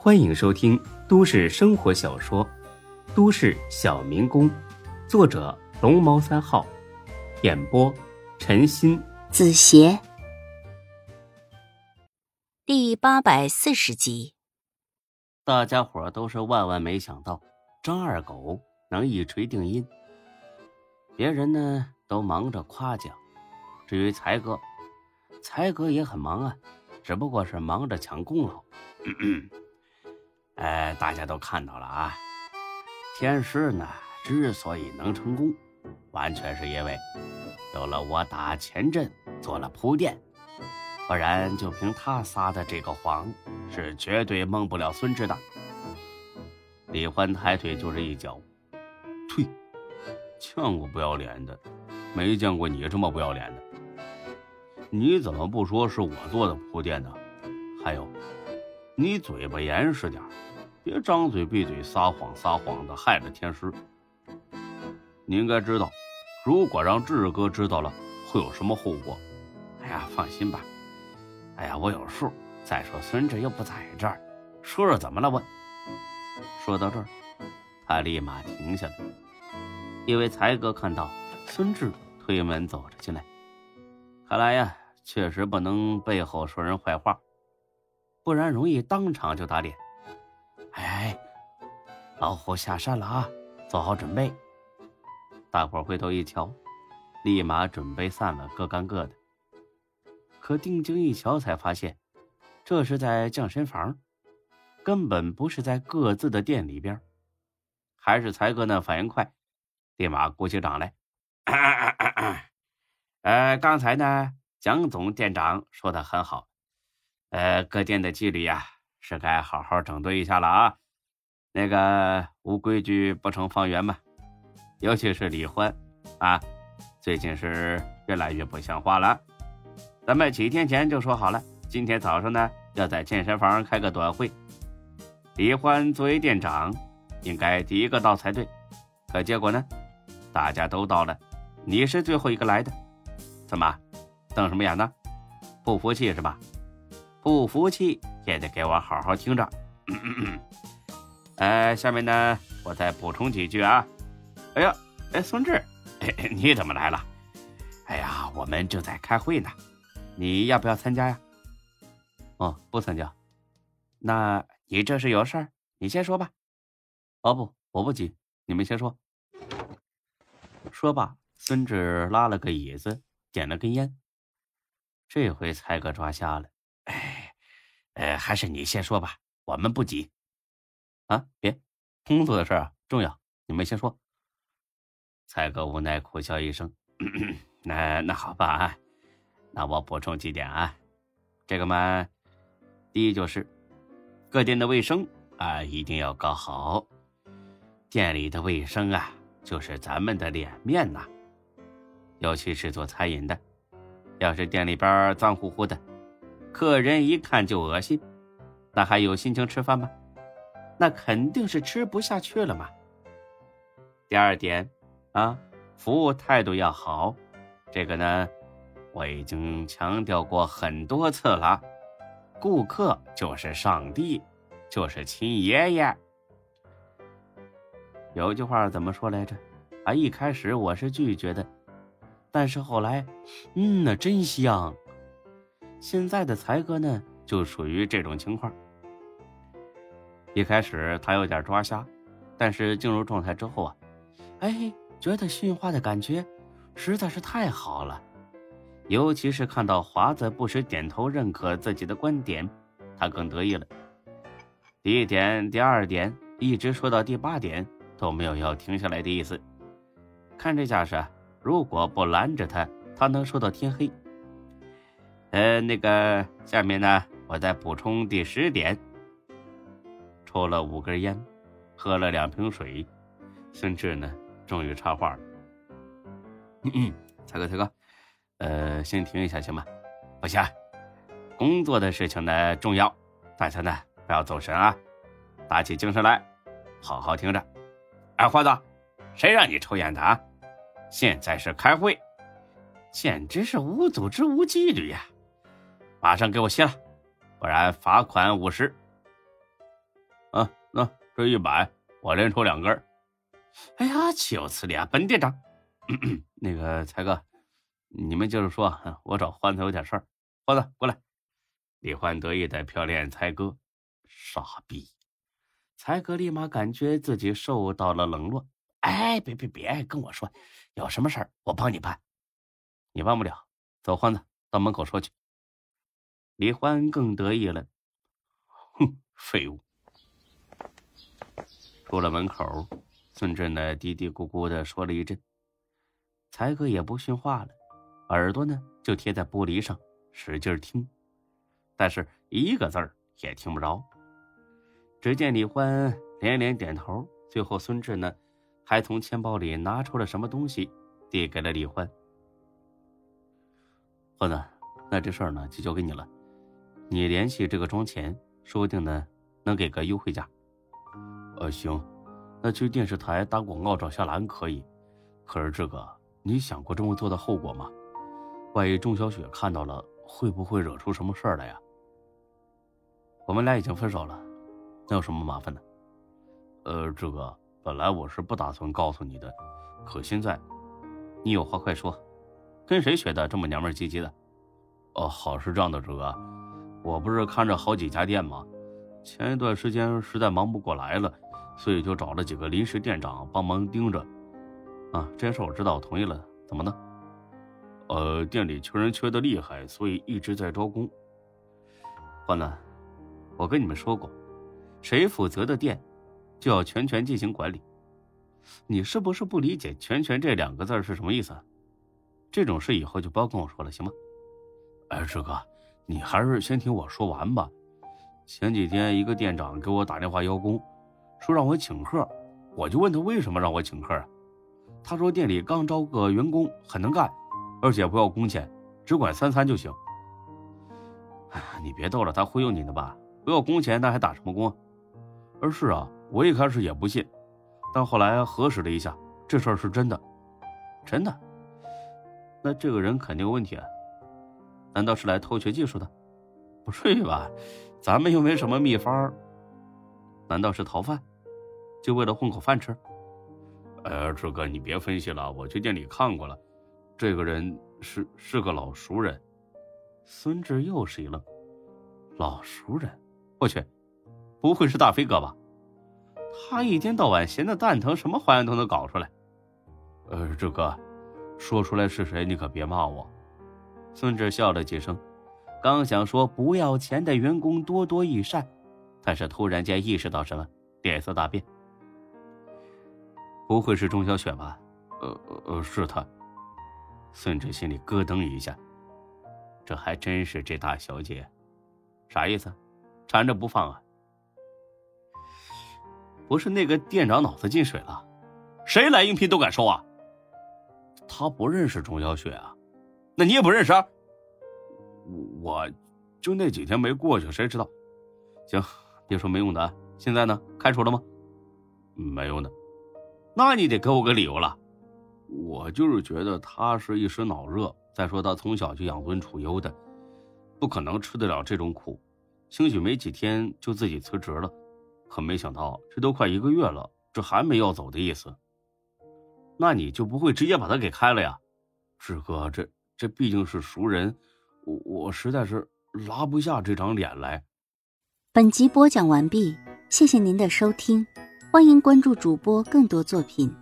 欢迎收听都市生活小说《都市小民工》，作者龙猫三号，演播陈鑫、子邪，第八百四十集。大家伙都是万万没想到，张二狗能一锤定音。别人呢都忙着夸奖，至于才哥，才哥也很忙啊，只不过是忙着抢功劳。哎，大家都看到了啊，天师呢之所以能成功，完全是因为有了我打前阵做了铺垫，不然就凭他撒的这个谎。是绝对蒙不了孙志的。李欢抬腿就是一脚，退！见过不要脸的，没见过你这么不要脸的。你怎么不说是我做的铺垫呢？还有，你嘴巴严实点，别张嘴闭嘴撒谎撒谎的，害了天师。你应该知道，如果让志哥知道了，会有什么后果。哎呀，放心吧。哎呀，我有数。再说孙志又不在这儿，说说怎么了？问。说到这儿，他立马停下来，因为才哥看到孙志推门走着进来，看来呀，确实不能背后说人坏话，不然容易当场就打脸。哎，老虎下山了啊，做好准备。大伙回头一瞧，立马准备散了，各干各的。可定睛一瞧，才发现。这是在降神房，根本不是在各自的店里边。还是才哥那反应快，立马鼓起掌来。呃，刚才呢，蒋总店长说的很好，呃，各店的纪律呀，是该好好整顿一下了啊。那个无规矩不成方圆嘛，尤其是李欢啊，最近是越来越不像话了。咱们几天前就说好了。今天早上呢，要在健身房开个短会。李欢作为店长，应该第一个到才对。可结果呢，大家都到了，你是最后一个来的。怎么，瞪什么眼呢？不服气是吧？不服气也得给我好好听着。呃，下面呢，我再补充几句啊。哎呀，哎，孙志，你怎么来了？哎呀，我们正在开会呢，你要不要参加呀？哦，不参加。那你这是有事儿？你先说吧。哦不，我不急，你们先说。说罢，孙志拉了个椅子，点了根烟。这回才哥抓瞎了。哎，呃，还是你先说吧，我们不急。啊，别，工作的事儿重要，你们先说。蔡哥无奈苦笑一声。那那好吧啊，那我补充几点啊，这个嘛。第一就是，各店的卫生啊一定要搞好。店里的卫生啊，就是咱们的脸面呐。尤其是做餐饮的，要是店里边脏乎乎的，客人一看就恶心，那还有心情吃饭吗？那肯定是吃不下去了嘛。第二点啊，服务态度要好。这个呢，我已经强调过很多次了。顾客就是上帝，就是亲爷爷。有句话怎么说来着？啊，一开始我是拒绝的，但是后来，嗯，那真香。现在的才哥呢，就属于这种情况。一开始他有点抓瞎，但是进入状态之后啊，哎，觉得驯化的感觉实在是太好了。尤其是看到华子不时点头认可自己的观点，他更得意了。第一点、第二点，一直说到第八点，都没有要停下来的意思。看这架势，如果不拦着他，他能说到天黑。呃，那个，下面呢，我再补充第十点。抽了五根烟，喝了两瓶水，孙志呢，终于插话了：“嗯嗯，才哥，才哥。”呃，先停一下行吗？不行，工作的事情呢重要，大家呢不要走神啊，打起精神来，好好听着。哎，花子，谁让你抽烟的啊？现在是开会，简直是无组织无纪律呀！马上给我歇了，不然罚款五十。啊，那这一百，我连抽两根。哎呀，岂有此理啊！本店长，那个才哥，你们就是说，我找欢子有点事儿。欢子，过来。李欢得意的瞟脸才哥，傻逼。才哥立马感觉自己受到了冷落。哎，别别别跟我说，有什么事儿我帮你办。你办不了，走，欢子，到门口说去。李欢更得意了，哼，废物。出了门口。孙志呢，嘀嘀咕咕的说了一阵，才哥也不训话了，耳朵呢就贴在玻璃上，使劲听，但是一个字儿也听不着。只见李欢连连点头，最后孙志呢，还从钱包里拿出了什么东西，递给了李欢。欢子，那这事儿呢就交给你了，你联系这个庄钱，说不定呢能给个优惠价。呃，行。那去电视台打广告找夏兰可以，可是这个你想过这么做的后果吗？万一钟小雪看到了，会不会惹出什么事儿来呀？我们俩已经分手了，那有什么麻烦呢？呃，这个本来我是不打算告诉你的，可现在，你有话快说，跟谁学的这么娘们唧唧的？哦，好是这样的，这个，我不是看着好几家店吗？前一段时间实在忙不过来了。所以就找了几个临时店长帮忙盯着，啊，这件事我知道，我同意了。怎么呢？呃，店里缺人缺的厉害，所以一直在招工。欢子，我跟你们说过，谁负责的店，就要全权进行管理。你是不是不理解“全权”这两个字是什么意思？这种事以后就不要跟我说了，行吗？哎，志哥，你还是先听我说完吧。前几天一个店长给我打电话邀功。说让我请客，我就问他为什么让我请客啊？他说店里刚招个员工，很能干，而且不要工钱，只管三餐就行。哎，你别逗了，他忽悠你的吧？不要工钱，那还打什么工？而是啊，我一开始也不信，但后来核实了一下，这事儿是真的，真的。那这个人肯定有问题啊？难道是来偷学技术的？不至于吧？咱们又没什么秘方。难道是逃犯？就为了混口饭吃？呃，志哥，你别分析了，我去店里看过了，这个人是是个老熟人。孙志又是一愣，老熟人？我去，不会是大飞哥吧？他一天到晚闲的蛋疼，什么花样都能搞出来。呃，志哥，说出来是谁，你可别骂我。孙志笑了几声，刚想说不要钱的员工多多益善。但是突然间意识到什么，脸色大变。不会是钟小雪吧？呃呃，是他。孙志心里咯噔一下，这还真是这大小姐，啥意思？缠着不放啊？不是那个店长脑子进水了？谁来应聘都敢收啊？他不认识钟小雪啊？那你也不认识？我，就那几天没过去，谁知道？行。别说没用的，现在呢？开除了吗？没用的，那你得给我个理由了。我就是觉得他是一时脑热。再说他从小就养尊处优的，不可能吃得了这种苦。兴许没几天就自己辞职了。可没想到这都快一个月了，这还没要走的意思。那你就不会直接把他给开了呀？志哥，这这毕竟是熟人，我我实在是拉不下这张脸来。本集播讲完毕，谢谢您的收听，欢迎关注主播更多作品。